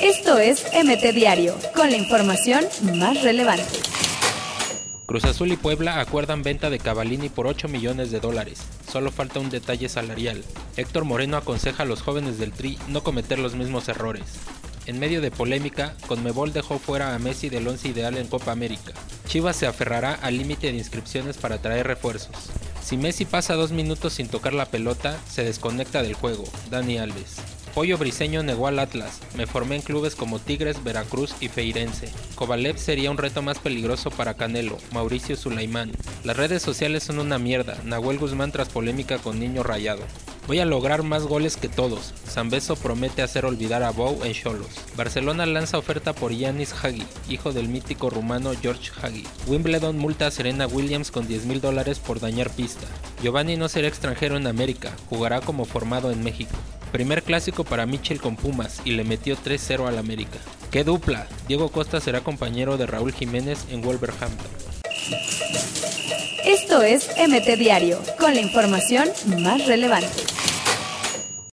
Esto es MT Diario, con la información más relevante. Cruz Azul y Puebla acuerdan venta de Cavalini por 8 millones de dólares. Solo falta un detalle salarial. Héctor Moreno aconseja a los jóvenes del Tri no cometer los mismos errores. En medio de polémica, Conmebol dejó fuera a Messi del once ideal en Copa América. Chivas se aferrará al límite de inscripciones para traer refuerzos. Si Messi pasa dos minutos sin tocar la pelota, se desconecta del juego. Dani Alves. Pollo Briseño negó al Atlas. Me formé en clubes como Tigres, Veracruz y Feirense. Kovalev sería un reto más peligroso para Canelo. Mauricio Sulaimán. Las redes sociales son una mierda. Nahuel Guzmán tras polémica con Niño Rayado. Voy a lograr más goles que todos. Zambeso promete hacer olvidar a Bou en Cholos. Barcelona lanza oferta por Yanis Hagi, hijo del mítico rumano George Hagi. Wimbledon multa a Serena Williams con 10 mil dólares por dañar pista. Giovanni no será extranjero en América, jugará como formado en México. Primer clásico para Mitchell con Pumas y le metió 3-0 al América. ¡Qué dupla! Diego Costa será compañero de Raúl Jiménez en Wolverhampton. Esto es MT Diario, con la información más relevante.